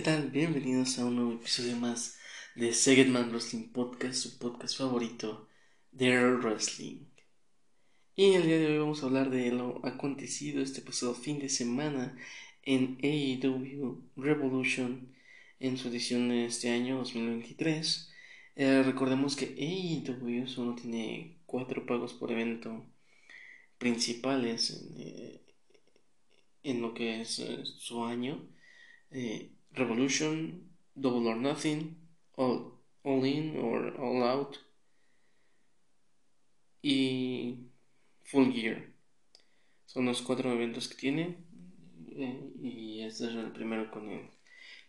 ¿Qué tal? Bienvenidos a un nuevo episodio más de Segedman Wrestling Podcast, su podcast favorito de Wrestling. Y el día de hoy vamos a hablar de lo acontecido este pasado fin de semana en AEW Revolution en su edición de este año 2023. Eh, recordemos que AEW solo tiene cuatro pagos por evento principales en, eh, en lo que es eh, su año. Revolution, Double or Nothing, All, all In or All Out y Full Gear. Son los cuatro eventos que tiene eh, y este es el primero con el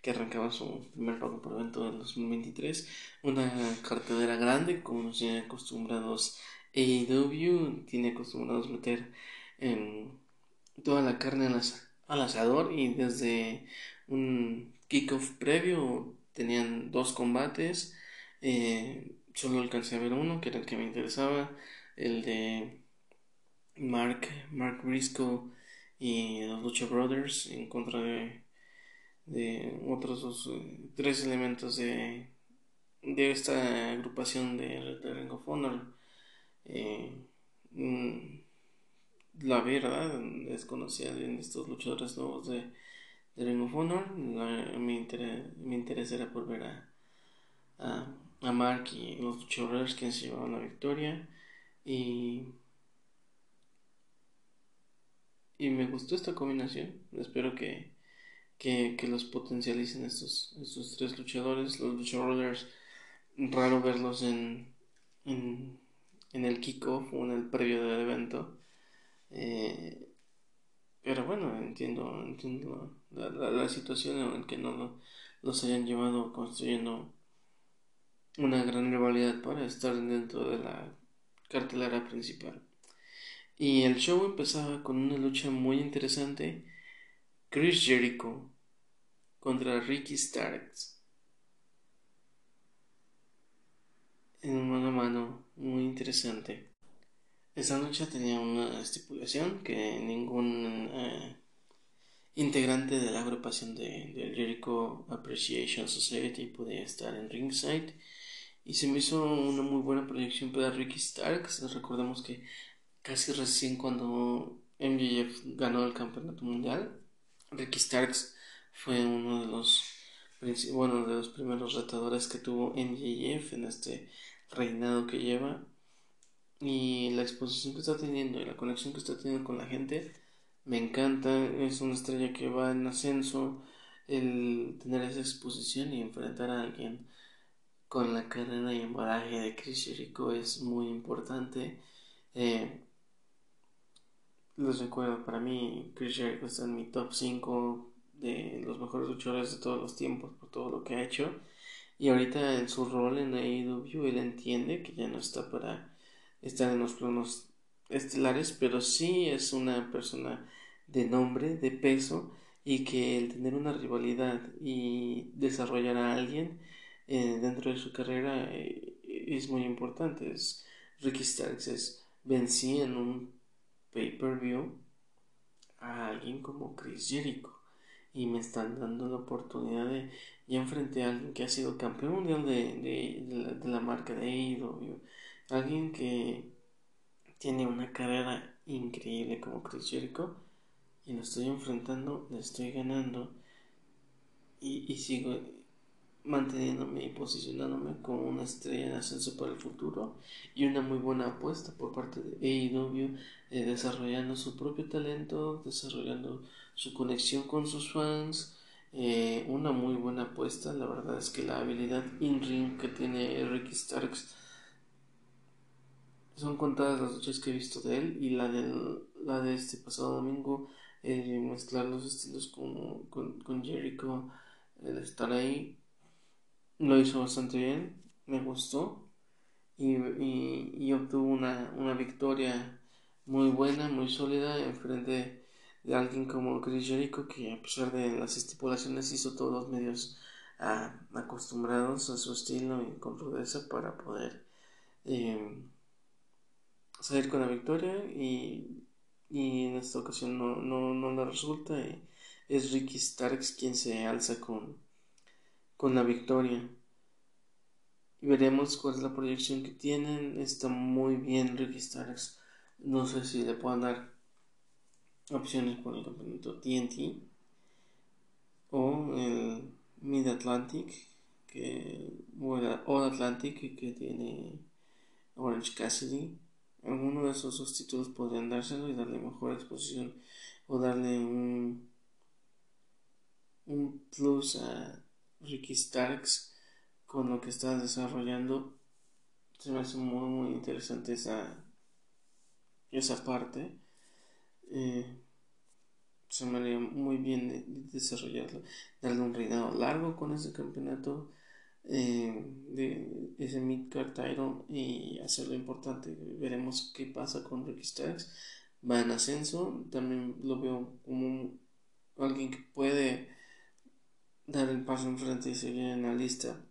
que arrancaba su primer pago por evento del 2023. Una cartelera grande, como nos tiene acostumbrados AEW, tiene acostumbrados meter en toda la carne al asador y desde un kickoff previo tenían dos combates. Eh, solo alcancé a ver uno, que era el que me interesaba, el de Mark, Mark Briscoe y los Lucha Brothers en contra de, de otros eh, tres elementos de, de esta agrupación de, de Ring of Honor. Eh, mm, la verdad, desconocía de estos luchadores nuevos de de Ring of Honor. mi, interés, era por ver a, a, Mark y los Chorrers que se llevaban la victoria. Y, y me gustó esta combinación. Espero que, que, los potencialicen estos, estos tres luchadores. Los luchadores, raro verlos en, en, en el kickoff o en el previo del evento. Eh, pero bueno, entiendo, entiendo la, situación en que no los hayan llevado construyendo una gran rivalidad para estar dentro de la cartelera principal. Y el show empezaba con una lucha muy interesante. Chris Jericho contra Ricky Starks. En mano a mano muy interesante. Esa lucha tenía una estipulación que ningún eh, integrante de la agrupación de, Jericho Appreciation Society podía estar en ringside y se me hizo una muy buena proyección para Ricky Starks. Recordemos que casi recién cuando MJF ganó el campeonato mundial, Ricky Starks fue uno de los bueno, de los primeros retadores que tuvo MJF en este reinado que lleva y la exposición que está teniendo y la conexión que está teniendo con la gente me encanta. Es una estrella que va en ascenso. El tener esa exposición y enfrentar a alguien con la carrera y embalaje de Chris Jericho es muy importante. Eh, les recuerdo, para mí Chris Jericho está en mi top 5 de los mejores luchadores de todos los tiempos por todo lo que ha hecho. Y ahorita en su rol en AEW él entiende que ya no está para estar en los planos estelares, pero sí es una persona de nombre, de peso, y que el tener una rivalidad y desarrollar a alguien eh, dentro de su carrera eh, es muy importante. Es, Ricky Starks es vencí en un pay-per-view a alguien como Chris Jericho y me están dando la oportunidad de ya enfrenté a alguien que ha sido campeón mundial de, de, de, la, marca de AEW alguien que tiene una carrera increíble como Chris Jericho y lo estoy enfrentando, le estoy ganando y, sigo manteniéndome y posicionándome como una estrella en ascenso para el futuro y una muy buena apuesta por parte de AEW eh, desarrollando su propio talento, desarrollando su conexión con sus fans, eh, una muy buena apuesta, la verdad es que la habilidad in ring que tiene Ricky Starks son contadas las luchas que he visto de él y la, del, la de este pasado domingo, eh, mezclar los estilos con, con, Jericho, el estar ahí, lo hizo bastante bien, me gustó y, y, obtuvo una, una, victoria muy buena, muy sólida en frente de alguien como Chris Jericho que a pesar de las estipulaciones hizo todos los medios ah, acostumbrados a su estilo y con rudeza para poder eh, salir con la victoria y, en esta ocasión no, no, no la resulta. es Ricky Starks quien se alza con, con la victoria. Y veremos cuál es la proyección que tienen. Está muy bien Ricky Starks. No sé si le puedan dar opciones por el campeonato TNT o el Mid Atlantic que o el All Atlantic que tiene Orange Cassidy alguno de esos dos títulos podrían dárselo y darle mejor exposición o darle un un plus a Ricky Starks con lo que está desarrollando. Se me hace muy muy interesante esa esa parte. Eh, se me haría muy bien de, desarrollarlo, darle un reinado largo con ese campeonato, eh, de ese midcard title y hacerlo importante. Veremos qué pasa con Ricky Starks. Va en ascenso, también lo veo como alguien que puede dar el paso enfrente y seguir en la lista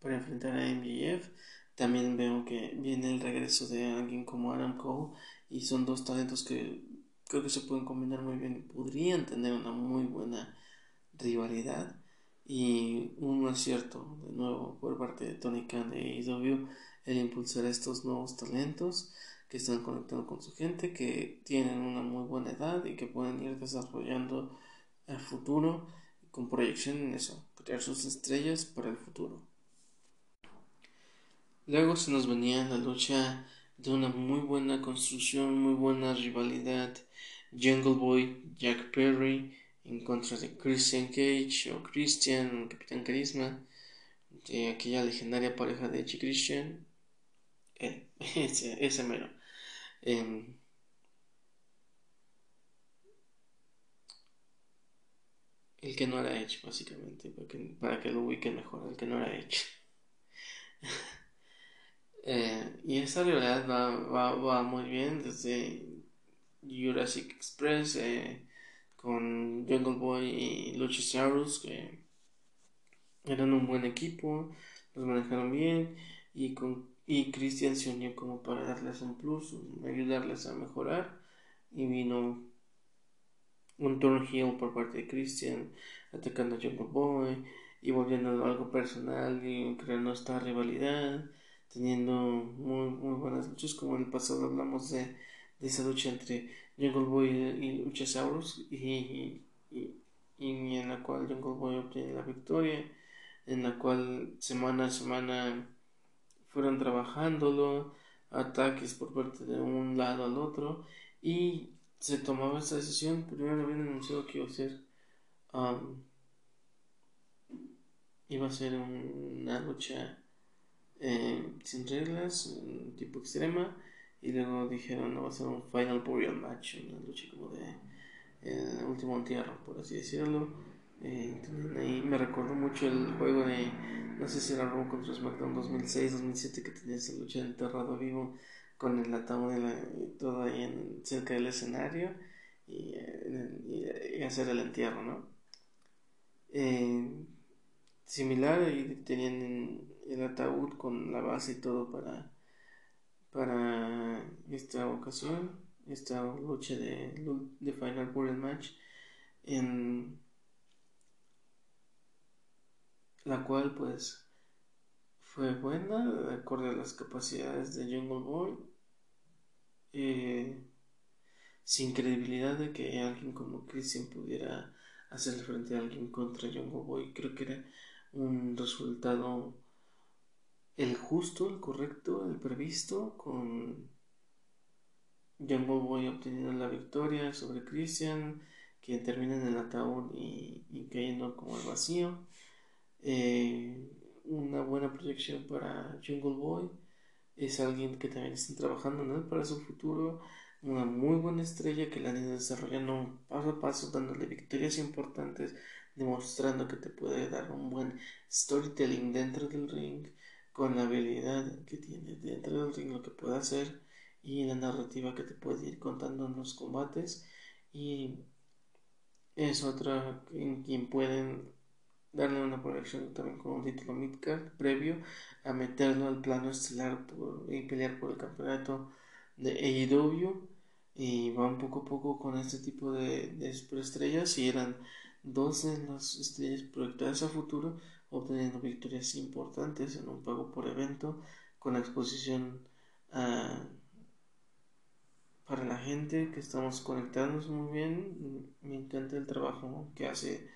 para enfrentar a MJF. También veo que viene el regreso de alguien como Adam Cole y son dos talentos que creo que se pueden combinar muy bien y podrían tener una muy buena rivalidad y un acierto de nuevo por parte de Tony Khan de AEW el impulsar estos nuevos talentos que están conectando con su gente que tienen una muy buena edad y que pueden ir desarrollando el futuro con proyección en eso crear sus estrellas para el futuro luego se nos venía la lucha de una muy buena construcción, muy buena rivalidad. Jungle Boy, Jack Perry en contra de Christian Cage o Christian, Capitán Carisma, de aquella legendaria pareja de Edge Christian. Eh, ese, ese mero. Em, el que no era Edge, básicamente, para que, para que lo ubiquen mejor, el que no era Edge. Eh, y esta rivalidad va, va, muy bien desde Jurassic Express eh, con Jungle Boy y Luchasaurus que eran un buen equipo, los manejaron bien y con y Christian se unió como para darles un plus, ayudarles a mejorar y vino un turn heel por parte de Christian atacando a Jungle Boy y volviendo algo personal y creando esta rivalidad teniendo muy, muy buenas luchas, como en el pasado hablamos de, de esa lucha entre Jungle Boy y Luchasaurus, y, y, en la cual Jungle Boy obtiene la victoria, en la cual semana a semana fueron trabajándolo, ataques por parte de un lado al otro, y se tomaba esta decisión, primero habían anunciado que iba a ser um, iba a ser una lucha eh, sin reglas, tipo extrema, y luego dijeron no va a ser un Final Burial Match, una lucha como de eh, último entierro, por así decirlo. Eh, ahí me recordó mucho el juego de, no sé si era Raw contra SmackDown 2006-2007 que tenía esa lucha de enterrado vivo con el ataúd y todo ahí en, cerca del escenario y, y, hacer el entierro, ¿no? similar y tenían el ataúd con la base y todo para, para esta ocasión, esta lucha de, de Final Burial Match, en la cual pues fue buena, de acuerdo a las capacidades de Jungle Boy, eh, sin credibilidad de que alguien como Christian pudiera hacerle frente a alguien contra Jungle Boy, creo que era un resultado el justo, el correcto, el previsto, con Jungle Boy obteniendo la victoria sobre Christian, quien termina en el ataúd y, cayendo como el vacío. Eh, una buena proyección para Jungle Boy. Es alguien que también está trabajando para su futuro. Una muy buena estrella que la han ido desarrollando paso a paso, dándole victorias importantes, demostrando que te puede dar un buen storytelling dentro del ring con la habilidad que tiene dentro del ring, lo que puede hacer y la narrativa que te puede ir contando en los combates. Y es otra en quien pueden darle una proyección también con un título midcard previo a meterlo al plano estelar y pelear por el campeonato de AEW y van poco a poco con este tipo de, de superestrellas. Y eran dos de las estrellas proyectadas a futuro obteniendo victorias importantes en un pago por evento con la exposición ah, para la gente que estamos conectados muy bien. Me encanta el trabajo que hace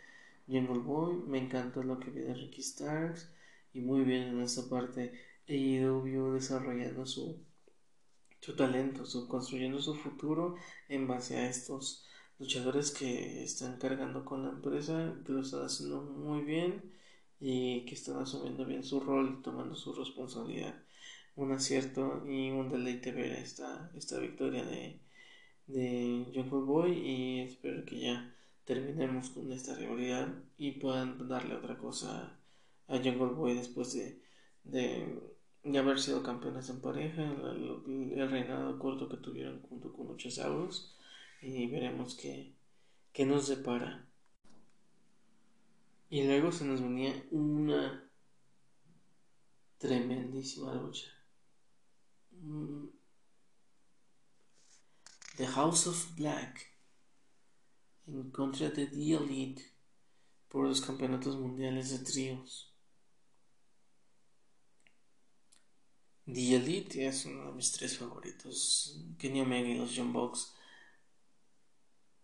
Jungle Boy, me encanta lo que viene Ricky Starks y muy bien en esta parte AEW desarrollando su, su talento, su, construyendo su futuro en base a estos luchadores que están cargando con la empresa, que lo están haciendo muy bien y que están asumiendo bien su rol y tomando su responsabilidad. Un acierto y un deleite ver esta, esta victoria de, de Jungle Boy y espero que ya terminemos con esta rivalidad y puedan darle otra cosa a Jungle Boy después de, de, haber sido campeones en pareja, el, reinado corto que tuvieron junto con Luchasaurus y veremos qué, qué nos depara. Y luego se nos venía una tremendísima lucha. Mm. The House of Black en contra de The Elite por los campeonatos mundiales de tríos. The Elite es uno de mis tres favoritos. Kenny Omega y los John Box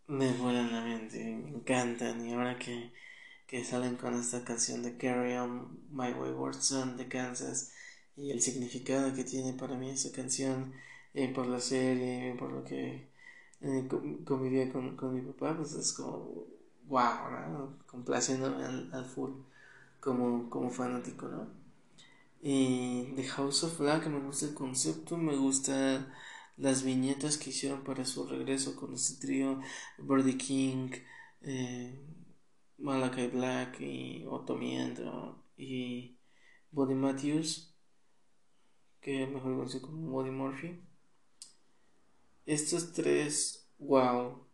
me vuelan la mente, me encantan. Y ahora que, que salen con esta canción de Carry On My Wayward Son de Kansas y el significado que tiene para mí esa canción eh, por la serie, por lo que eh, convivía con, con, mi papá, pues es como wow, ¿no? complaciéndome al, full como, como fanático, ¿no? Y The House of Black me gusta el concepto, me gusta las viñetas que hicieron para su regreso con este trío, Birdie King, eh, Malachi Black y Otto y Body Matthews, que mejor conocido como Body Murphy. Estos tres, wow,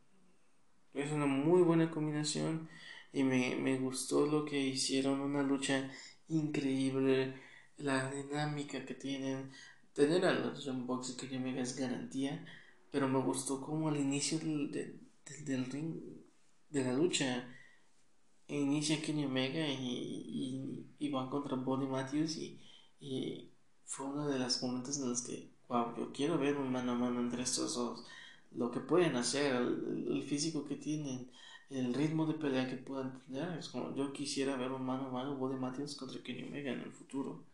es una muy buena combinación y me, me gustó lo que hicieron, una lucha increíble, la dinámica que tienen, tener a los John Box y Kenny Omega es garantía, pero me gustó como al inicio del, del, ring, de la lucha, inicia Kenny Omega y, y, van contra Bonnie Matthews y, y, fue uno de los momentos en los que, wow, yo quiero ver un mano a mano entre estos dos, lo que pueden hacer, el, físico que tienen, el ritmo de pelea que puedan tener, es como yo quisiera ver un mano a mano Bonnie Matthews contra Kenny Omega en el futuro.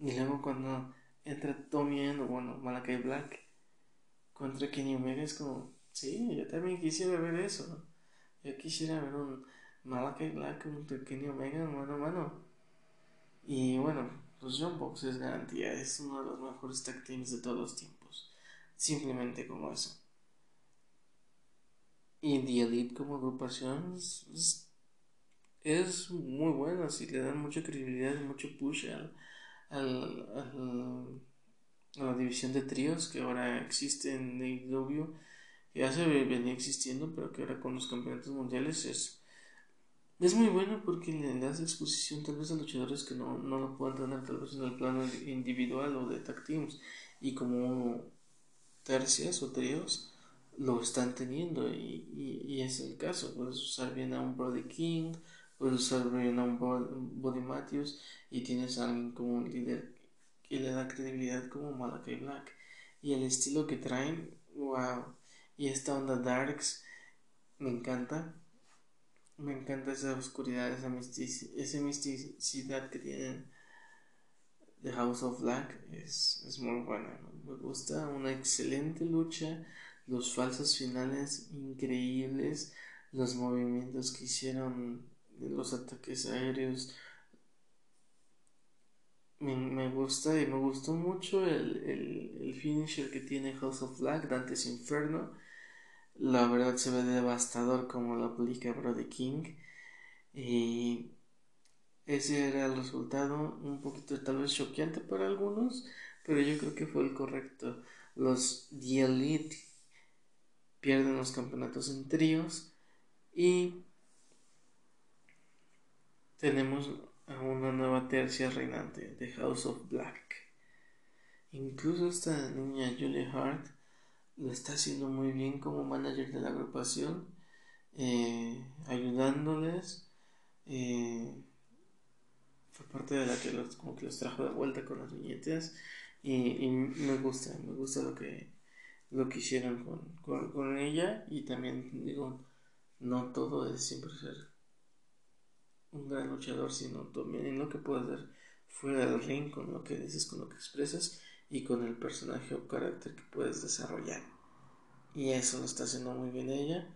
Y luego cuando entre Tommy o bueno, Malakai Black contra Kenny Omega es como, sí, yo también quisiera ver eso. Yo quisiera ver un Malakai Black contra Kenny Omega mano a mano. Y bueno, los John Box es garantía, es uno de los mejores tag teams de todos los tiempos. Simplemente como eso. Y The Elite como agrupación es, es muy buena, si le dan mucha credibilidad y mucho push al al, a la división de tríos que ahora existe en AEW, ya se venía existiendo, pero que ahora con los campeonatos mundiales es, es muy bueno porque le das exposición tal vez a luchadores que no, no lo puedan tener tal vez en el plano individual o de tag teams. Y como tercias o tríos lo están teniendo y, y, es el caso. Puedes usar bien a un Brody King puedes usar bien a un Body Matthews y tienes a alguien como un líder que le da credibilidad como Malakai Black. Y el estilo que traen wow. Y esta onda darks me encanta me encanta esa oscuridad esa, misticidad que tienen The House of Black es, es muy buena me gusta una excelente lucha los falsos finales increíbles los movimientos que hicieron los ataques aéreos. Me, gusta y me gustó mucho el, finisher que tiene House of Black, Dante's Inferno. La verdad se ve devastador como lo aplica Brody King. Y ese era el resultado, un poquito tal vez choqueante para algunos, pero yo creo que fue el correcto. Los The Elite pierden los campeonatos en tríos y tenemos a una nueva tercia reinante, The House of Black. Incluso esta niña Julia Hart lo está haciendo muy bien como manager de la agrupación eh, ayudándoles. Eh, fue parte de la que los, como que los trajo de vuelta con las viñetas y, me gusta, me gusta lo que, lo que hicieron con, con, ella y también digo, no todo es siempre ser un gran luchador, sino también lo que puedes hacer fuera del ring, con lo que dices, con lo que expresas y con el personaje o carácter que puedes desarrollar. Y eso lo está haciendo muy bien ella.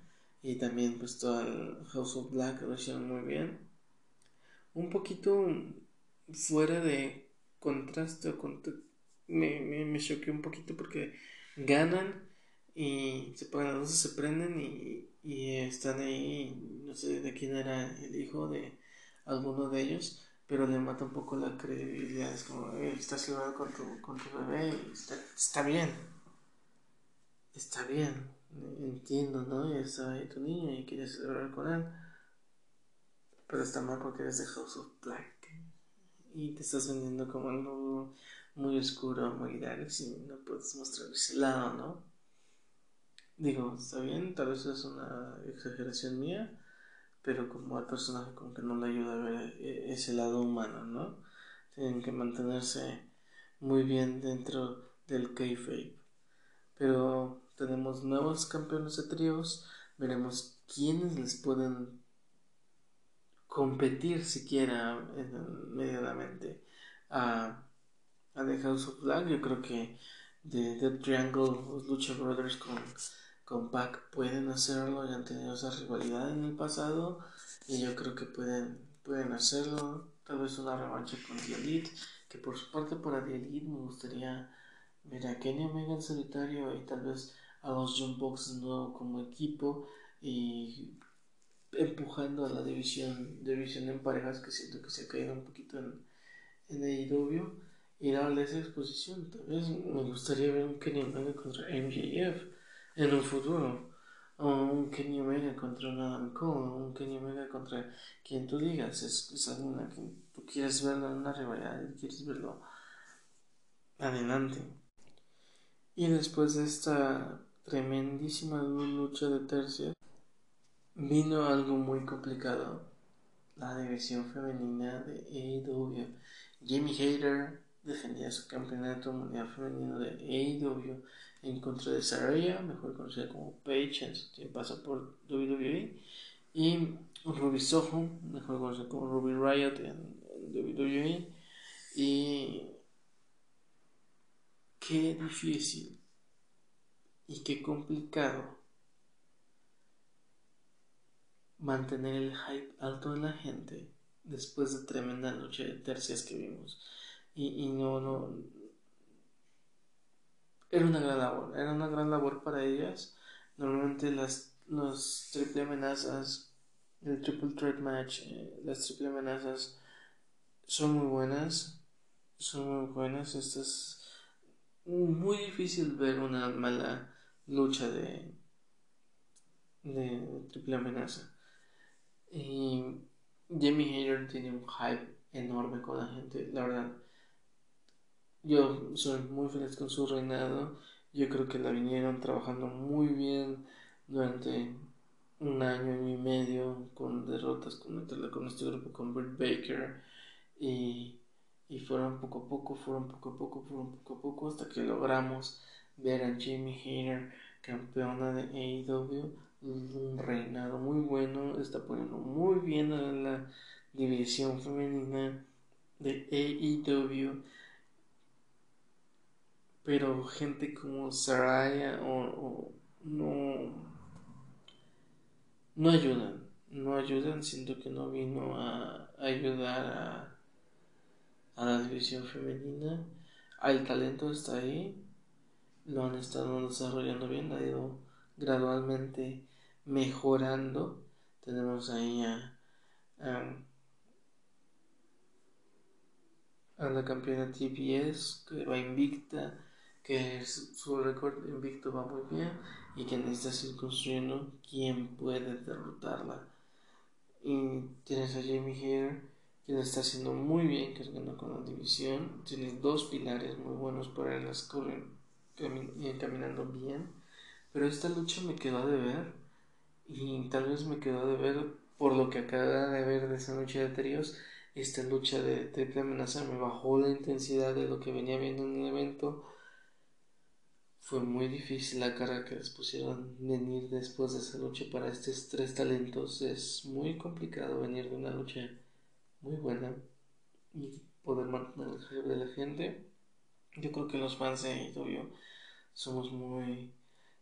Y también pues todo el House of Black lo hicieron muy bien. Un poquito fuera de contraste me, me, me choqué un poquito porque ganan y se ponen las luces, se prenden y, y están ahí, no sé de quién era el hijo de alguno de ellos, pero le mata un poco la credibilidad. Es como, estás celebrando con tu, con tu bebé está, está bien. Está bien, entiendo, ¿no? Y está ahí tu niño y quieres celebrar con él. Pero está mal porque eres de House of Black. Y te estás vendiendo como algo muy oscuro, muy dark, y no puedes mostrar ese lado, ¿no? Digo, está bien, tal vez es una exageración mía, pero como al personaje como que no le ayuda a ver eh, ese lado humano, ¿no? Tienen que mantenerse muy bien dentro del kayfabe. Pero tenemos nuevos campeones de tríos, veremos quiénes les pueden competir siquiera medianamente a, a The House of Black. Yo creo que de The Triangle, los Lucha Brothers con con Pac pueden hacerlo, ya han tenido esa rivalidad en el pasado y yo creo que pueden, pueden hacerlo. Tal vez una revancha con The Elite, que por su parte para The Elite me gustaría ver a Kenny Omega en solitario y tal vez a los John Box nuevo como equipo y empujando a la división, división en parejas que siento que se ha caído un poquito en, en y darle esa exposición. Tal vez me gustaría ver un Kenny Omega contra MJF en un futuro. O un Kenny Omega contra un Adam Cole, un Kenny Omega contra quien tú digas. Es, es alguna que tú quieres verlo en una rivalidad quieres verlo adelante. Y después de esta tremendísima lucha de tercios, vino algo muy complicado. La división femenina de AEW. Jamie Hayter defendía su campeonato mundial femenino de AEW en contra de Saraya, mejor conocida como Paige, en su tiempo pasa por WWE, y Ruby Soho, mejor conocida como Ruby Riot en, WWE, y qué difícil y qué complicado mantener el hype alto de la gente después de tremenda lucha de tercias que vimos. Y, y no, no, era una gran labor, era una gran labor para ellas. Normalmente las los triple amenazas, el triple threat match, eh, las triple amenazas son muy buenas, son muy buenas. Esto es muy difícil ver una mala lucha de, de triple amenaza. Y Jamie Hayter tiene un hype enorme con la gente, la verdad yo soy muy feliz con su reinado. Yo creo que la vinieron trabajando muy bien durante un año y medio con derrotas con, con este grupo, con Britt Baker. Y, y fueron poco a poco, fueron poco a poco, fueron poco a poco hasta que logramos ver a Jamie Hayter, campeona de AEW, un reinado muy bueno, está poniendo muy bien a la división femenina de AEW pero gente como Saraya o, no no ayudan no ayudan siento que no vino a, ayudar a, a la división femenina. El talento está ahí lo han estado desarrollando bien ha ido gradualmente mejorando. Tenemos ahí a, a la campeona TBS que va invicta que su récord invicto va muy bien y que necesita ir construyendo quién puede derrotarla. Y tienes a Jamie Hare, que está haciendo muy bien cargando con la división. Tienes dos pilares muy buenos para las corren caminando bien. Pero esta lucha me quedó de ver Y tal vez me quedó de ver, por lo que acaba de ver de esa noche de tríos, esta lucha de triple amenaza me bajó la intensidad de lo que venía viendo en el evento. Fue muy difícil la cara que les pusieron venir después de esa lucha para estos tres talentos. Es muy complicado venir de una lucha muy buena y poder mantener el hype de la gente. Yo creo que los fans de AEW somos muy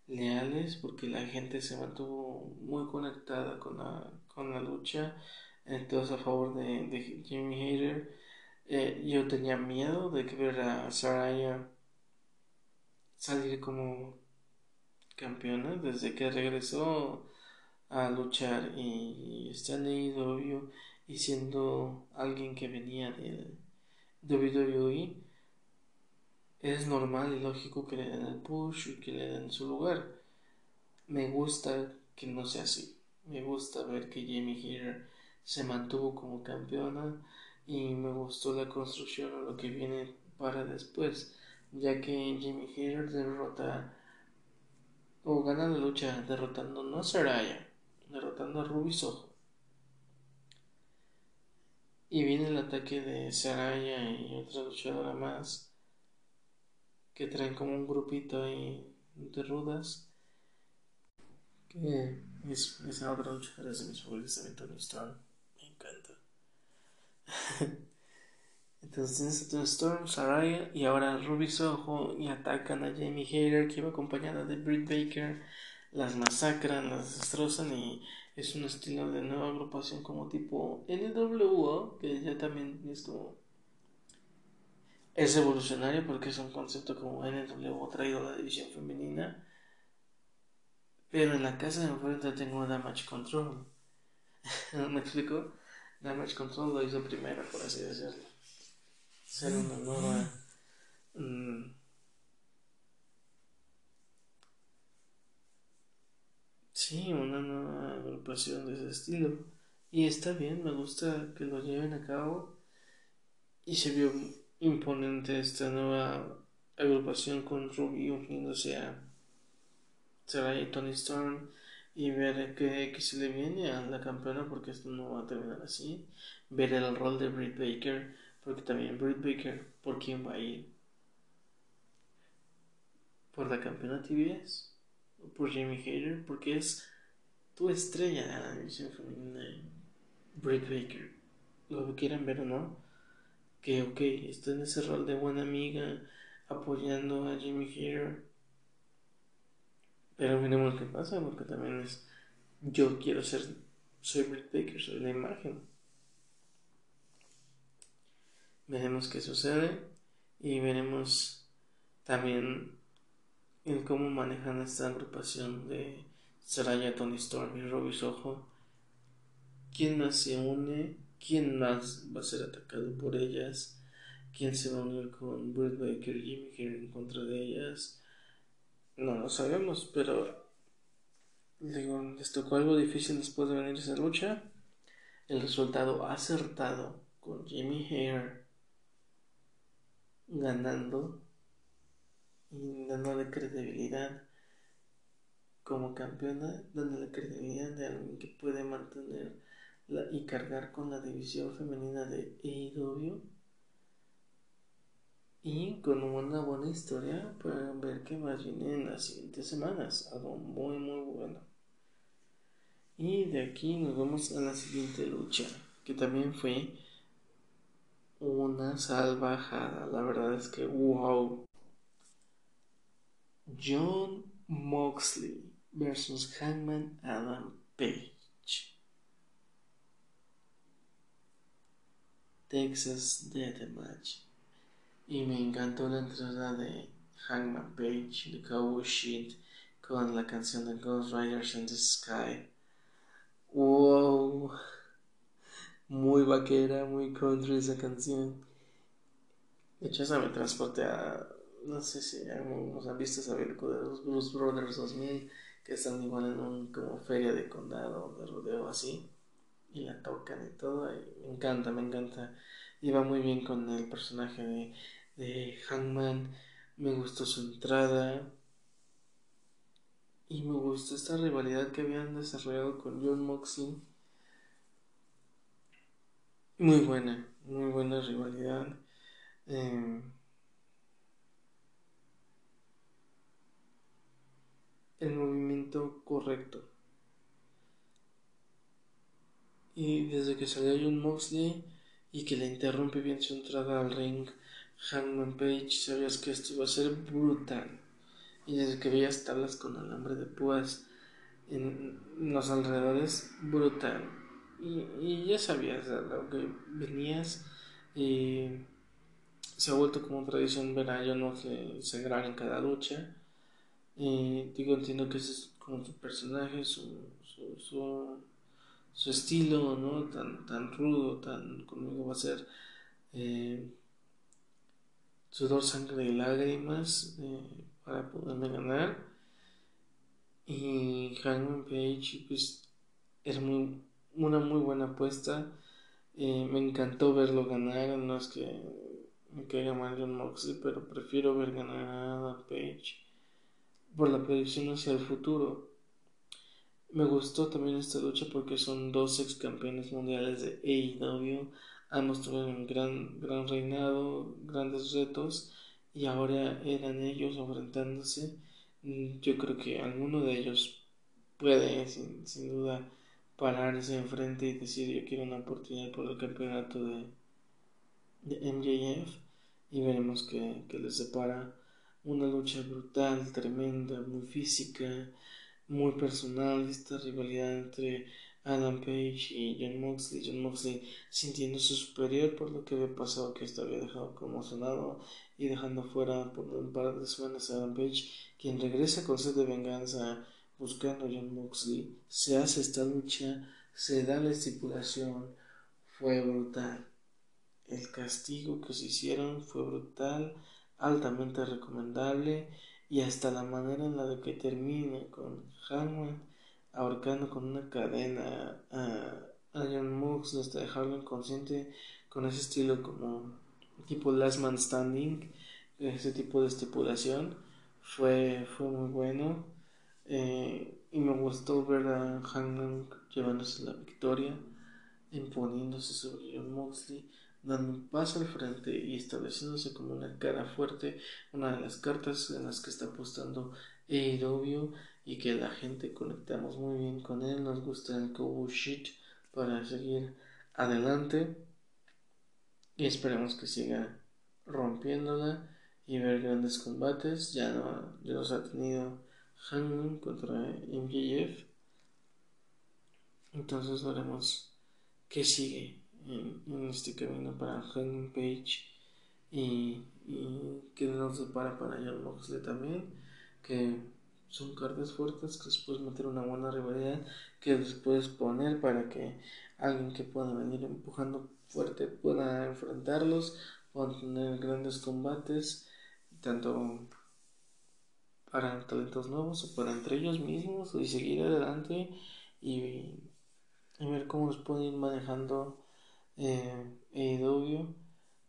leales porque la gente se mantuvo muy conectada con la, con la lucha, entonces a favor de, de Jimmy Hater. Eh, yo tenía miedo de que ver a Saraya salir como campeona desde que regresó a luchar y está en AEW y siendo alguien que venía de WWE es normal y lógico que le den el push y que le den su lugar. Me gusta que no sea así. Me gusta ver que Jamie Hater se mantuvo como campeona y me gustó la construcción o lo que viene para después, ya que Jamie Hater derrota o gana la lucha derrotando no a Saraya, derrotando a Ruby Soho. Y viene el ataque de Saraya y otra luchadora más que traen como un grupito ahí de rudas. Que es, esa otra luchadora de mis favoritos también, Tony Storm. Me encanta. Entonces a Storm, Saraya y ahora Ruby Soho y atacan a Jamie Hayter que iba acompañada de Britt Baker. Las masacran, las destrozan y es un estilo de nueva agrupación como tipo NWO, que ya también es es evolucionario porque es un concepto como NW traído a la división femenina. Pero en la casa de enfrente tengo Damage Control. ¿Me explico? Damage Control lo hizo primero, por así decirlo. Ser una nueva. Mm, sí, una nueva agrupación de ese estilo. Y está bien, me gusta que lo lleven a cabo. Y se vio imponente esta nueva agrupación con Ruby uniéndose a Sarah y Tony Storm y ver qué, se le viene a la campeona porque esto no va a terminar así. Ver el rol de Britt Baker porque también Britt Baker, ¿por quién va a ir? ¿Por la campeona TBS? ¿O por Jamie Hater? Porque es tu estrella de la división femenina Britt Baker. Lo quieran ver o no que, ok, está en ese rol de buena amiga, apoyando a Jimmy Hater. Pero miremos qué pasa, porque también es. Yo quiero ser. Soy Britt Baker, soy la imagen. Veremos qué sucede y veremos también en cómo manejan esta agrupación de Saraya, Tony Storm y Robbie Soho. ¿Quién más se une quién más va a ser atacado por ellas, quién se va a unir con Britt Baker y Jimmy en contra de ellas. No lo sabemos, pero digo, les tocó algo difícil después de venir esa lucha. El resultado acertado con Jimmy Hair ganando y dándole credibilidad como campeona, dándole credibilidad de alguien que puede mantener y cargar con la división femenina de AEW y con una buena historia para ver qué más viene en las siguientes semanas, algo muy muy bueno. Y de aquí nos vamos a la siguiente lucha, que también fue una salvajada, la verdad es que wow. John Moxley versus Hangman Adam Page. Texas Deathmatch. Y me encantó la entrada de Hangman Page de Cowboy Shit con la canción de Ghost Riders in the Sky. Wow, muy vaquera, muy country esa canción. De hecho, esa me transporte a. No sé si han visto esa película de los Blues Brothers 2000 que están igual en un como feria de condado, de rodeo así y la tocan y todo. me encanta, me encanta. Iba muy bien con el personaje de, de Hangman. Me gustó su entrada. Y me gustó esta rivalidad que habían desarrollado con John Moxley. Muy buena, muy buena rivalidad. Eh, el movimiento correcto. Y desde que salió John Moxley y que le interrumpe bien su entrada al ring, Hangman Page, sabías que esto iba a ser brutal. Y desde que veías tablas con alambre de púas en los alrededores, brutal. Y, ya sabías lo que venías. Y se ha vuelto como tradición ver a John sangrar en cada lucha. Y digo, entiendo que ese es como su personaje, su, su, su, estilo, ¿no? Tan, tan rudo, tan conmigo va a ser eh, sudor, sangre y lágrimas eh, para poderme ganar. Y Hangman Page, pues, es muy, una muy buena apuesta. Eh, me encantó verlo ganar, no es que me caiga mal John Moxley, pero prefiero ver ganar a Page por la predicción hacia el futuro. Me gustó también esta lucha porque son dos ex campeones mundiales de AEW. Ambos tuvieron un gran, gran reinado, grandes retos y ahora eran ellos enfrentándose. Yo creo que alguno de ellos puede, sin, sin duda, pararse enfrente y decir yo quiero una oportunidad por el campeonato de, MJF y veremos qué, qué les separa una lucha brutal, tremenda, muy física, muy personal, esta rivalidad entre Adam Page y John Moxley, John Moxley sintiéndose superior por lo que había pasado, que esto había dejado conmocionado y dejando fuera por un par de semanas a Adam Page, quien regresa con sed de venganza buscando a John Moxley, se hace esta lucha, se da la estipulación, fue brutal. El castigo que se hicieron fue brutal altamente recomendable y hasta la manera en la que termina con Hangman ahorcando con una cadena a, John Mox hasta dejarlo inconsciente con ese estilo como tipo Last Man Standing ese tipo de estipulación fue, fue muy bueno eh, y me gustó ver a Hangman llevándose la victoria imponiéndose sobre John Moxley dando un paso al frente y estableciéndose como una cara fuerte, una de las cartas en las que está apostando AEW y que la gente conectamos muy bien con él, nos gusta el Kobu Shit para seguir adelante. Y esperemos que siga rompiéndola y ver grandes combates, ya no ya los ha tenido Hangman contra MJF entonces veremos qué sigue en, este camino para Hangman Page y, y que nos separa para John Moxley también, que son cartas fuertes que les puedes meter una buena rivalidad, que les puedes poner para que alguien que pueda venir empujando fuerte pueda enfrentarlos, puedan tener grandes combates, tanto para talentos nuevos o para entre ellos mismos y seguir adelante y, ver cómo los pueden ir manejando eh,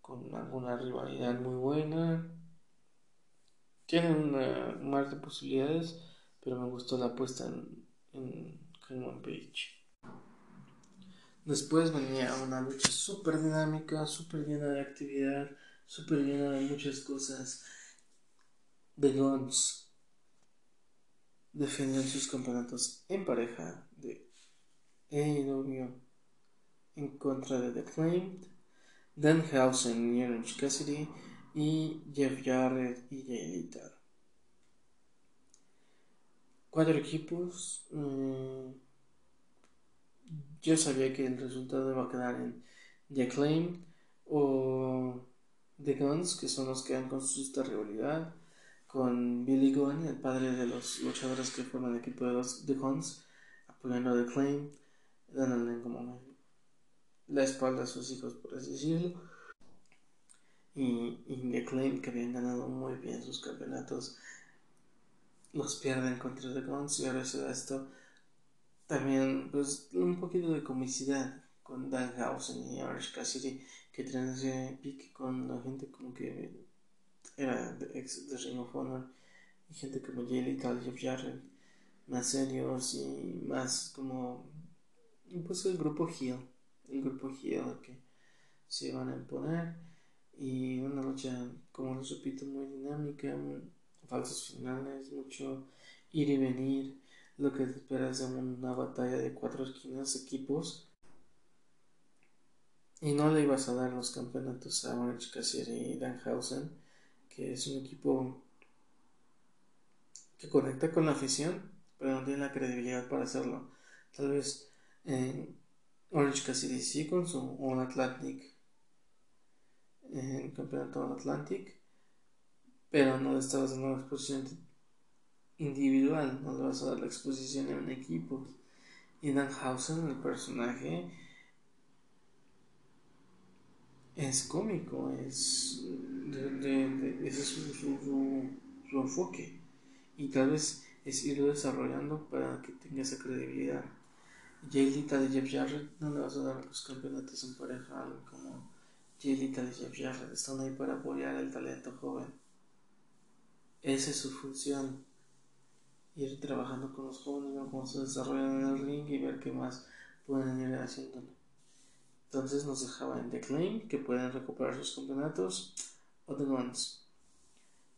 con alguna rivalidad muy buena. Tienen una mar de posibilidades, pero me gustó la apuesta en, en Page. Después venía una lucha súper dinámica, súper llena de actividad, súper llena de muchas cosas. The Guns defendían sus campeonatos en pareja de AEW en contra de The Claimed, Danhausen y Orange Cassidy y Jeff Jarrett y Jay Lethal. Cuatro equipos. Mm, yo sabía que el resultado iba a quedar en The Acclaimed o The Guns, que son los que han construido esta rivalidad, con Billy Gunn, el padre de los luchadores que forman el equipo de los The Guns, apoyando a The Acclaimed, dándole como la espalda a sus hijos, por así decirlo. Y, y The Claim, que habían ganado muy bien sus campeonatos, los pierden contra The Guns y ahora se da esto. También, pues, un poquito de comicidad con Danhausen y Orange Cassidy, que traen ese pique con la gente como que era ex de Ring of Honor y gente como Jay Lethal, Jeff Jarrett, más serios y más como pues el grupo Hill, el grupo Hill que se van a imponer. Y una lucha como les repito muy dinámica, falsos finales, mucho ir y venir, lo que te esperas de una batalla de cuatro esquinas equipos. Y no le ibas a dar los campeonatos a Orange Cassidy y Danhausen, que es un equipo que conecta con la afición, pero no tiene la credibilidad para hacerlo. Tal vez eh, Orange Cassidy sí con su All Atlantic, eh, campeonato All Atlantic, pero no le estabas dando la exposición individual, no le vas a dar la exposición en un equipo. Y Danhausen, el personaje, es cómico, es, de, ese es su, enfoque y tal vez es irlo desarrollando para que tenga esa credibilidad. Jaylita de Jeff Jarrett no le vas a dar los campeonatos en pareja como Jaylita de Jeff Jarrett, están ahí para apoyar el talento joven. Esa es su función, ir trabajando con los jóvenes, ver cómo se desarrollan en el ring y ver qué más pueden ir haciéndolo. Entonces nos dejaba en The Claim que pueden recuperar sus campeonatos o The Guns.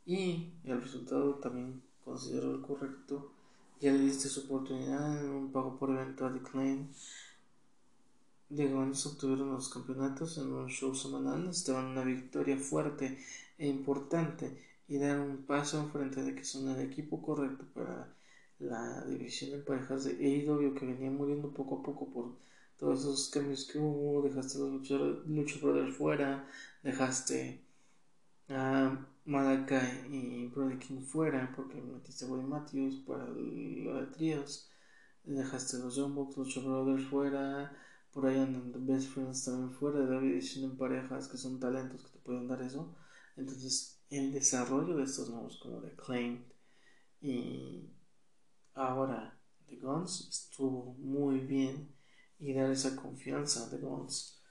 Y el resultado también considero el correcto. Ya le diste su oportunidad en un pago por evento a The Claim. The Guns obtuvieron los campeonatos en un show semanal. Estaban una victoria fuerte e importante y dar un paso en frente de que son el equipo correcto para la división de parejas de AEW que venía muriendo poco a poco por todos esos cambios que hubo, dejaste a los Lucha Brothers fuera, dejaste a Malakai y Brody King fuera porque metiste a Buddy Matthews para lo de tríos, dejaste a los Young Bucks, Lucha Brothers fuera, por ahí andan The Best Friends también fuera de la división en parejas que son talentos que te pueden dar eso. Entonces, el desarrollo de estos nuevos como The Claimed y ahora The Guns estuvo muy bien y dar esa confianza de Guns.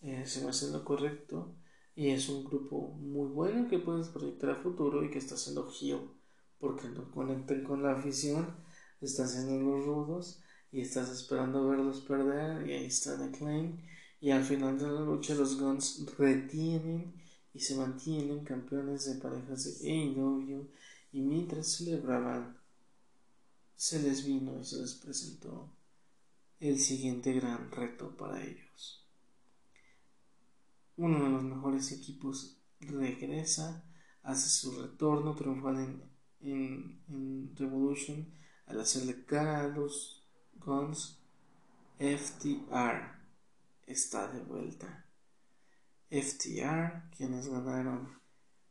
Eh, se me hace lo correcto y es un grupo muy bueno que puedes proyectar a futuro y que está haciendo heel porque no conecten con la afición, están haciendo los rudos y estás esperando verlos perder y ahí está The Claim y al final de la lucha los Guns retienen y se mantienen campeones de parejas de AEW y mientras celebraban se les vino y se les presentó el siguiente gran reto para ellos. Uno de los mejores equipos regresa, hace su retorno triunfal en, Revolution al hacerle cara a los Guns. FTR está de vuelta. FTR, quienes ganaron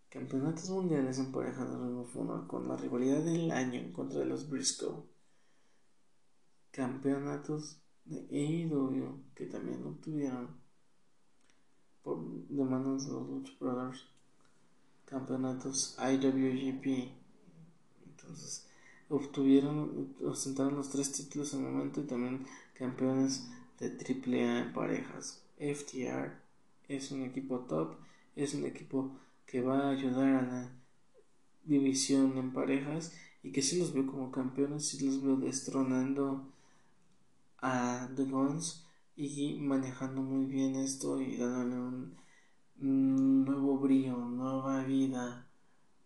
campeonatos mundiales en pareja de Ring of con la rivalidad del año en contra de los Briscoe. Campeonatos de AEW que también obtuvieron por demandas de los Lucha Brothers campeonatos IWGP entonces obtuvieron ostentaron los tres títulos el momento y también campeones de AAA en parejas. FTR es un equipo top es un equipo que va a ayudar a la división en parejas y que si los veo como campeones si los veo destronando a The Guns y manejando muy bien esto y dándole un, nuevo brillo, nueva vida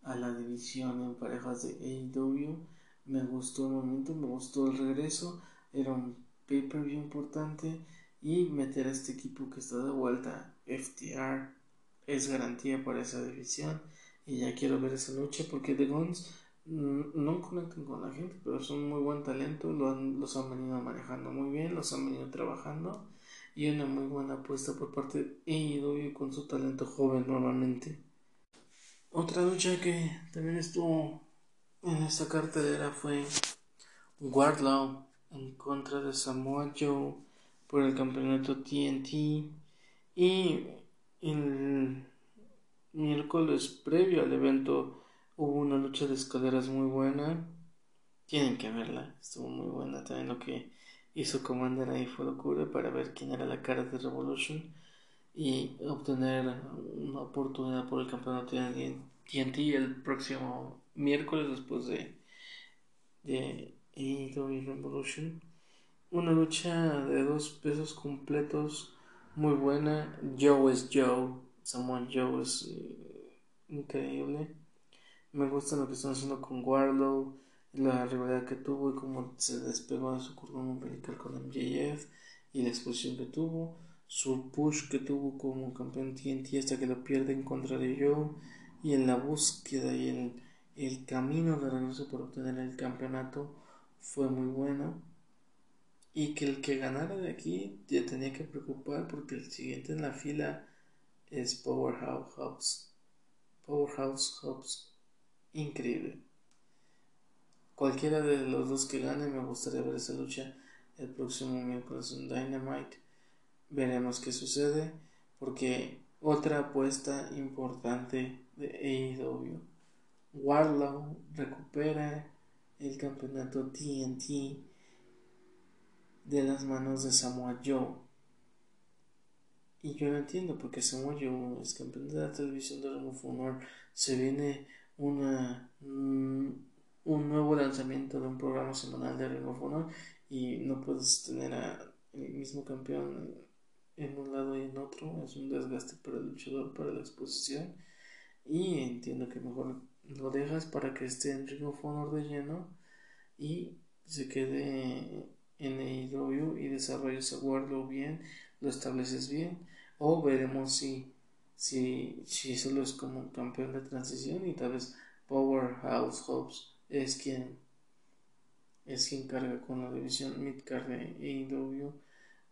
a la división en parejas de AEW. Me gustó el momento, me gustó el regreso, era un pay-per-view importante y meter a este equipo que está de vuelta, FTR, es garantía para esa división y ya quiero ver esa lucha porque The Guns no conectan con la gente, pero son muy buen talento, los han venido manejando muy bien, los han venido trabajando y una muy buena apuesta por parte de AEW con su talento joven nuevamente. Otra lucha que también estuvo en esta cartelera fue Wardlow en contra de Samoa Joe por el campeonato TNT y el miércoles previo al evento Hubo una lucha de escaleras muy buena. Tienen que verla. Estuvo muy buena. También lo que hizo Commander ahí fue locura para ver quién era la cara de Revolution y obtener una oportunidad por el campeonato de TNT el próximo miércoles después de, de AEW Revolution. Una lucha de dos pesos completos muy buena. Joe es Joe. Samoa Joe es eh, increíble. Me gusta lo que están haciendo con Warlow, la rivalidad que tuvo y cómo se despegó de su cordón umbilical con MJF y la exposición que tuvo. Su push que tuvo como campeón TNT hasta que lo pierde en contra de Joe y en la búsqueda y el, el camino de regreso para obtener el campeonato fue muy bueno y que el que ganara de aquí ya tenía que preocupar porque el siguiente en la fila es Powerhouse Hobbs. Powerhouse Hobbs. Increíble. Cualquiera de los dos que gane me gustaría ver esa lucha el próximo miércoles en Dynamite. Veremos qué sucede porque otra apuesta importante de AEW. Warlow recupera el campeonato TNT de las manos de Samoa Joe. Y yo lo entiendo porque Samoa Joe es campeón de la televisión de Ring of. Se viene una, mm, un nuevo lanzamiento de un programa semanal de Ring of Honor y no puedes tener a el mismo campeón en un lado y en otro. Es un desgaste para el luchador, para la exposición. Y entiendo que mejor lo dejas para que esté en Ring of Honor de lleno y se quede en AEW y desarrolles a Warlow bien, lo estableces bien, o veremos si, si, si solo es como un campeón de transición y tal vez Powerhouse Hobbs es quien es quien carga con la división midcard de AEW.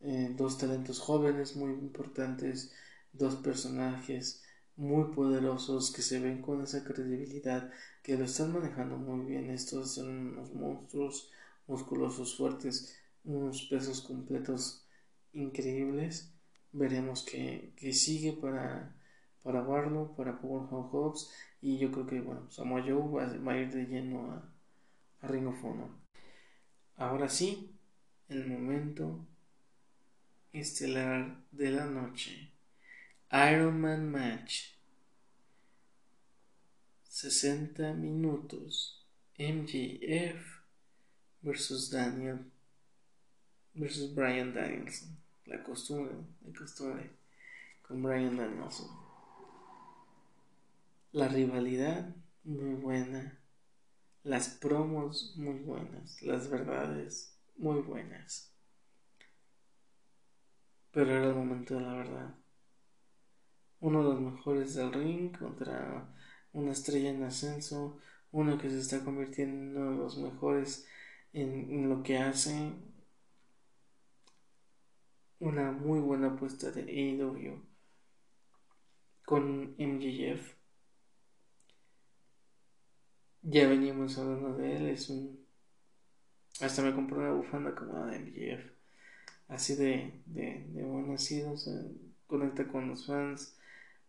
Eh, dos talentos jóvenes muy importantes, dos personajes muy poderosos que se ven con esa credibilidad, que lo están manejando muy bien. Estos son unos monstruos musculosos fuertes, unos pesos completos increíbles. Veremos que, sigue para, para Barlow, para Powerhouse Hobbs y yo creo que bueno, Samoa Joe va, a ir de lleno a, a Ring of Honor. Ahora sí, el momento estelar de la noche. Iron Man Match. 60 minutos. MJF versus Daniel versus Brian Danielson. La costumbre, costumbre con Brian Danielson. La rivalidad muy buena. Las promos muy buenas. Las verdades muy buenas. Pero era el momento de la verdad. Uno de los mejores del ring contra una estrella en ascenso. Uno que se está convirtiendo en uno de los mejores en, lo que hace una muy buena apuesta de AEW con MJF. Ya veníamos hablando de él, es un... Hasta me compré una bufanda como la de MJF. Así de, de, de bueno sido, conecta con los fans.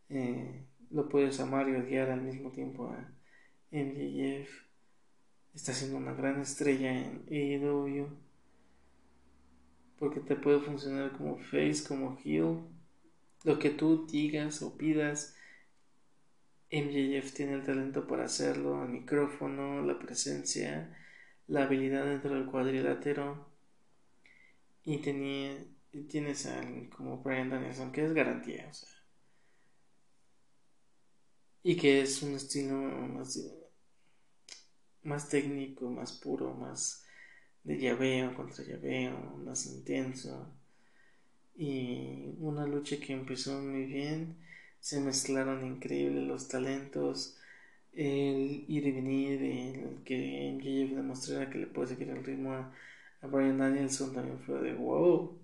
Eh, lo puedes amar y odiar al mismo tiempo a MJF está siendo una gran estrella en AEW porque te puede funcionar como face, como heel, lo que tú digas o pidas. MJF tiene el talento para hacerlo, el micrófono, la presencia, la habilidad dentro del cuadrilátero y tenía, tienes a alguien como Brian Danielson que es garantía, o sea, y que es un estilo más más técnico, más puro, más de llaveo contra llaveo, más intenso. Y una lucha que empezó muy bien, se mezclaron increíbles los talentos, el ir y venir, el que MJF demostrara que le puede seguir el ritmo a, Brian Danielson también fue de wow.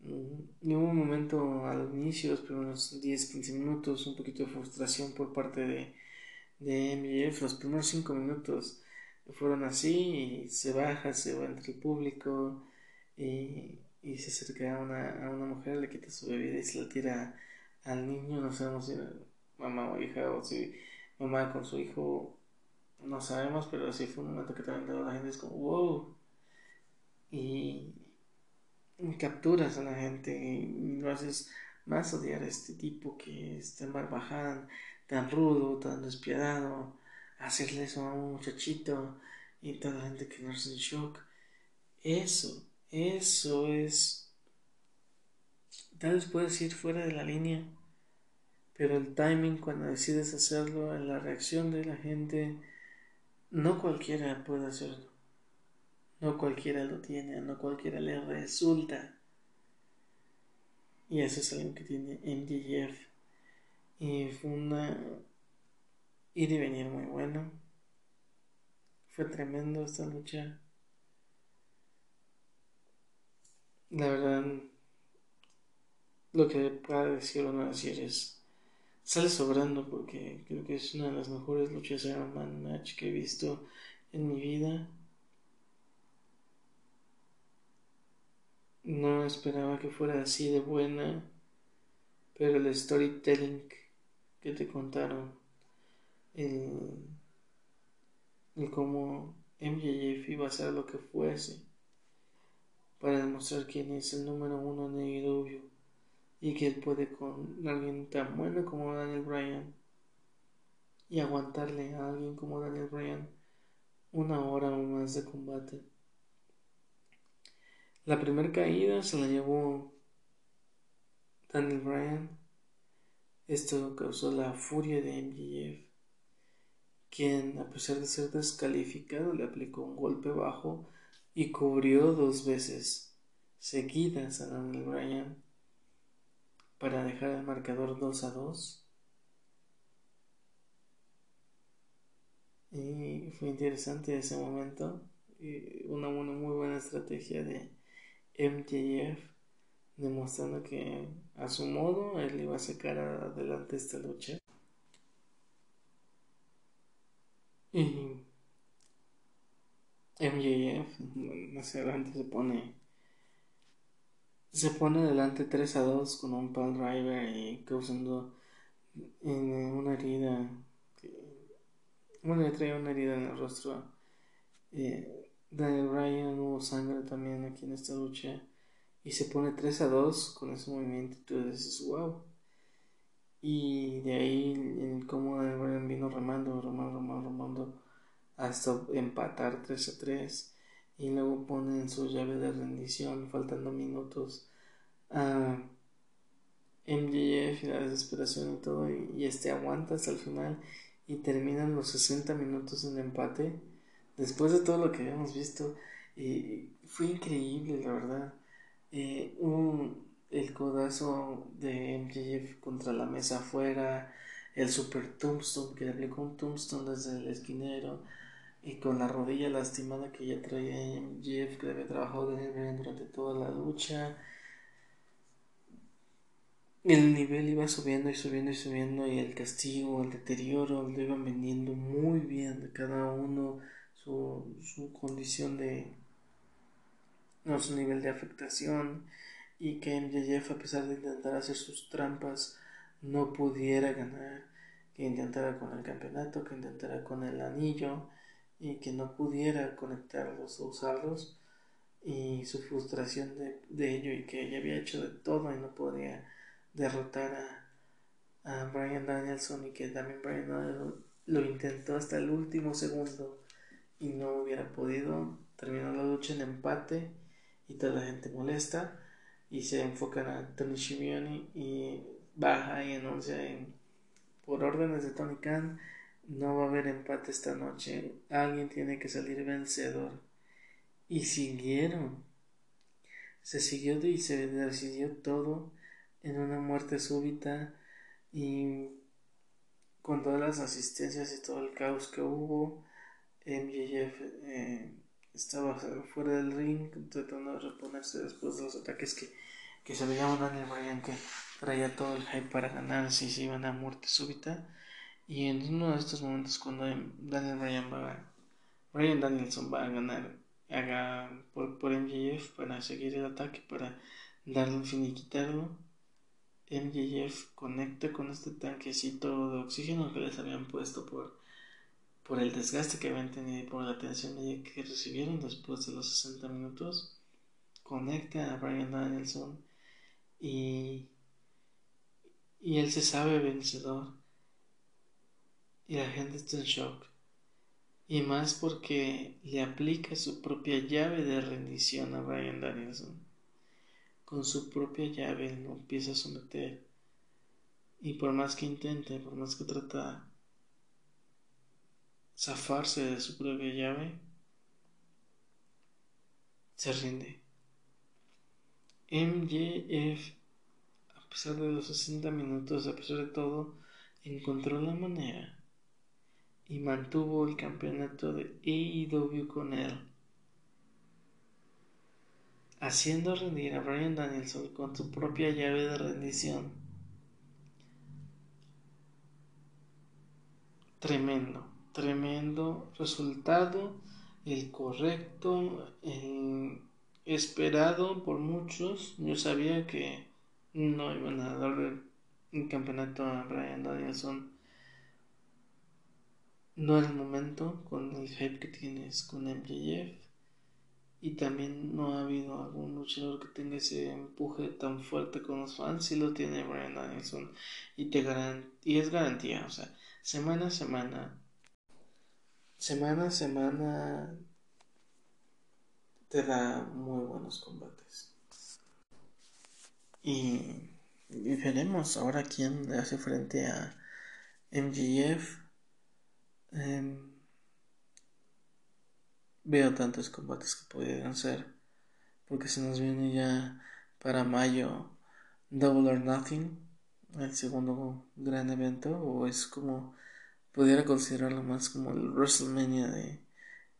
Mm, y hubo un momento al inicio, los primeros 10-15 minutos, un poquito de frustración por parte de, de MJF. Los primeros cinco minutos fueron así y se baja, se va entre el público y, y se acerca a una, a una mujer, le quita su bebida y se la tira al niño. No sabemos si mamá o hija o si mamá con su hijo, no sabemos, pero así fue un momento que también la gente es como wow. Y, capturas a la gente y lo haces más odiar a este tipo que es tan barbaján tan rudo, tan despiadado, hacerle eso a un muchachito y toda la gente que no es en shock. Eso, eso es. Tal vez puedes ir fuera de la línea, pero el timing cuando decides hacerlo, la reacción de la gente, no cualquiera puede hacerlo. No cualquiera lo tiene, no cualquiera le resulta. Y eso es algo que tiene MJF. Y fue una ir y venir muy bueno. Fue tremendo esta lucha. La verdad, lo que pueda decir o no decir es. Sale sobrando porque creo que es una de las mejores luchas de Iron Man Match que he visto en mi vida. No esperaba que fuera así de buena, pero el storytelling que te contaron, el, el cómo MJF iba a hacer lo que fuese para demostrar quién es el número uno en AEW y que él puede con alguien tan bueno como Daniel Bryan y aguantarle a alguien como Daniel Bryan una hora o más de combate. La primera caída se la llevó Daniel Bryan. Esto causó la furia de MJF, quien a pesar de ser descalificado le aplicó un golpe bajo y cubrió dos veces seguidas a Daniel Bryan para dejar el marcador 2 a 2. Y fue interesante ese momento. una, una muy buena estrategia de MJF, demostrando que a su modo él iba a sacar adelante esta lucha. Y MJF más adelante se pone se pone adelante 3 a 2 con un pal driver y causando una herida bueno le trae una herida en el rostro eh, Daniel Bryan hubo sangre también aquí en esta lucha y se pone 3 a 2 con ese movimiento y tú dices wow y de ahí el cómo Daniel Bryan vino remando remando remando remando hasta empatar 3 a 3 y luego ponen su llave de rendición faltando minutos a MJF y la desesperación y todo y, este aguanta hasta el final y terminan los 60 minutos en empate después de todo lo que habíamos visto y fue increíble la verdad. Eh, el codazo de MJF contra la mesa afuera el super tombstone que le aplicó un tombstone desde el esquinero y con la rodilla lastimada que ya traía Jeff que había trabajado durante toda la lucha. El nivel iba subiendo y subiendo y subiendo y el castigo, el deterioro lo iban vendiendo muy bien cada uno su, su condición de no su nivel de afectación y que MJF a pesar de intentar hacer sus trampas no pudiera ganar que intentara con el campeonato que intentara con el anillo y que no pudiera conectarlos o usarlos y su frustración de, de ello y que ella había hecho de todo y no podía derrotar a, a Brian Danielson y que también Brian Danielson lo intentó hasta el último segundo y no hubiera podido terminó la lucha en empate y toda la gente molesta y se enfocan a Tony Schiavone y baja y anuncia en, por órdenes de Tony Khan no va a haber empate esta noche. Alguien tiene que salir vencedor. Y siguieron. Se siguió y se decidió todo en una muerte súbita y con todas las asistencias y todo el caos que hubo, MJF eh, estaba fuera del ring tratando de reponerse después de los ataques que, que se veía un Daniel Bryan que traía todo el hype para ganar si se iban a muerte súbita y en uno de estos momentos cuando Daniel Bryan va Bryan Danielson va a ganar haga por, por MJF para seguir el ataque, para darle un fin y quitarlo. MJF conecta con este tanquecito de oxígeno que les habían puesto por, por el desgaste que habían tenido y por la tensión que recibieron después de los 60 minutos. Conecta a Bryan Danielson y, y él se sabe vencedor y la gente está en shock. Y más porque le aplica su propia llave de rendición a Brian Danielson. Con su propia llave lo empieza a someter. Y por más que intente, por más que trata zafarse de su propia llave, se rinde. MJF, a pesar de los 60 minutos, a pesar de todo, encontró la manera y mantuvo el campeonato de AEW con él, haciendo rendir a Brian Danielson con su propia llave de rendición. Tremendo, tremendo resultado, el correcto, el esperado por muchos. Yo sabía que no iban a dar el campeonato a Brian Danielson no el momento con el hype que tienes con MJF y también no ha habido algún luchador que tenga ese empuje tan fuerte con los fans. Si lo tiene Brian Danielson. Y te es garantía o sea semana a semana semana a semana te da muy buenos combates. Y, y veremos ahora quién hace frente a MJF Em, veo tantos combates que pudieran ser. Porque se nos viene ya para mayo Double or Nothing, el segundo gran evento, o es como pudiera considerarlo más como el WrestleMania de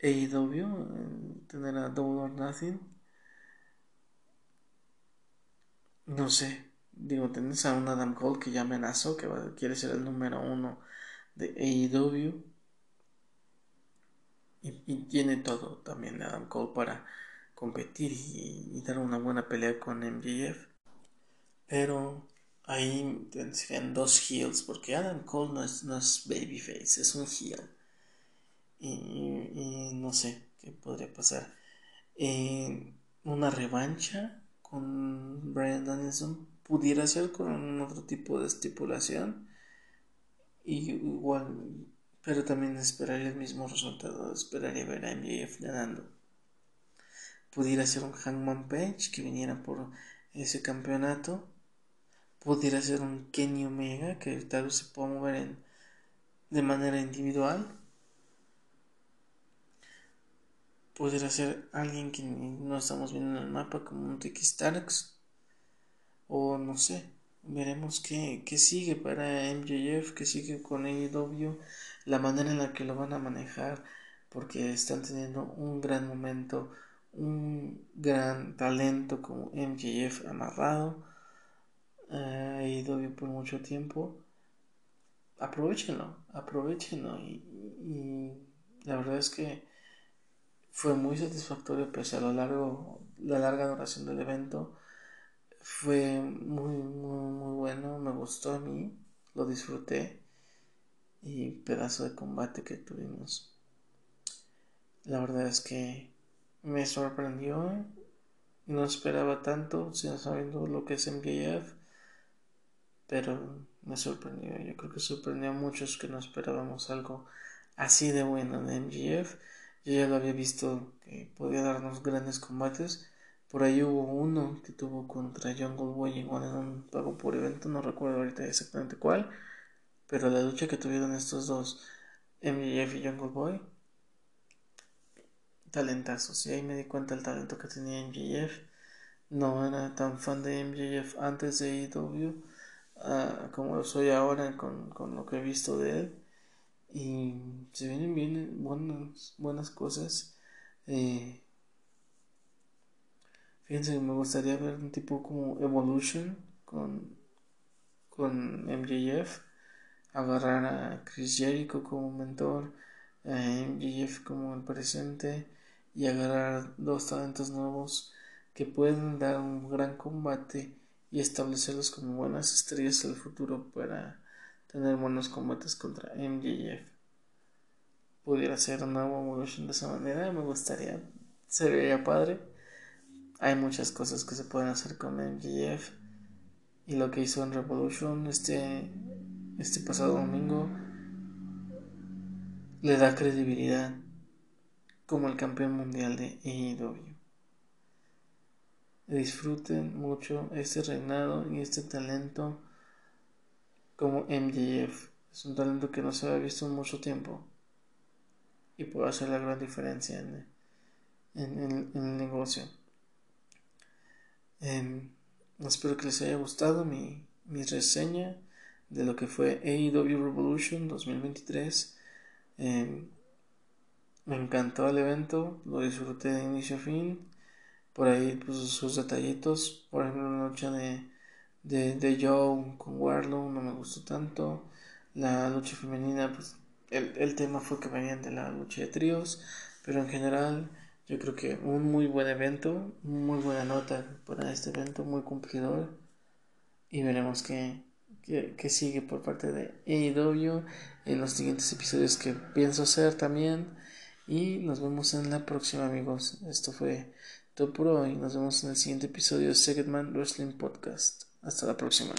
AEW, tener a Double or Nothing. No sé, digo, tenés a un Adam Cole que ya amenazó que quiere ser el número uno de AEW y, tiene todo también Adam Cole para competir y, dar una buena pelea con MJF. Pero ahí serían dos heels, porque Adam Cole no es, no es babyface, es un heel. Y, no sé qué podría pasar. Una revancha con Brian Danielson pudiera ser con otro tipo de estipulación. Y igual pero también esperaría el mismo resultado, esperaría ver a MJF ganando. Pudiera ser un Hangman Page que viniera por ese campeonato. Pudiera ser un Kenny Omega que tal vez se pueda mover en, de manera individual. Pudiera ser alguien que no estamos viendo en el mapa como un Tiki Starks. O no sé, veremos qué, qué sigue para MJF, qué sigue con AEW la manera en la que lo van a manejar, porque están teniendo un gran momento, un gran talento como MJF amarrado eh, y por mucho tiempo. Aprovechenlo, aprovechenlo y, la verdad es que fue muy satisfactorio pese a lo largo, la larga duración del evento. Fue muy, muy, muy bueno, me gustó a mí, lo disfruté y pedazo de combate que tuvimos. La verdad es que me sorprendió. No esperaba tanto, sino sabiendo lo que es MJF. Pero me sorprendió. Yo creo que sorprendió a muchos que no esperábamos algo así de bueno de MJF. Yo ya lo había visto que podía darnos grandes combates. Por ahí hubo uno que tuvo contra Jungle Boy igual en un pago por evento, no recuerdo ahorita exactamente cuál. Pero la lucha que tuvieron estos dos, MJF y Jungle Boy, talentazos. Y ahí me di cuenta del talento que tenía MJF. No era tan fan de MJF antes de AEW ah, como lo soy ahora con, lo que he visto de él. Y se vienen bien buenas, buenas cosas. Eh, fíjense, me gustaría ver un tipo como Evolution con, con MJF agarrar a Chris Jericho como mentor, a MJF como el presente y agarrar dos talentos nuevos que pueden dar un gran combate y establecerlos como buenas estrellas del futuro para tener buenos combates contra MJF. Pudiera ser una nueva evolución de esa manera, me gustaría, se vería padre. Hay muchas cosas que se pueden hacer con MJF y lo que hizo en Revolution este este pasado domingo le da credibilidad como el campeón mundial de AEW. Disfruten mucho este reinado y este talento como MJF. Es un talento que no se había visto en mucho tiempo y puede hacer la gran diferencia en, el negocio. Em, espero que les haya gustado mi, mi reseña de lo que fue AEW Revolution 2023. Em, me encantó el evento, lo disfruté de inicio a fin. Por ahí pues, sus detallitos, por ejemplo la lucha de, de, de Joe con Warlow no me gustó tanto. La lucha femenina, pues el, el tema fue que venían de la lucha de tríos, pero en general yo creo que un muy buen evento, muy buena nota para este evento, muy cumplidor. Y veremos qué, que, sigue por parte de AEW en los siguientes episodios que pienso hacer también. Y nos vemos en la próxima, amigos. Esto fue todo por hoy. Nos vemos en el siguiente episodio de Second Wrestling Podcast. Hasta la próxima.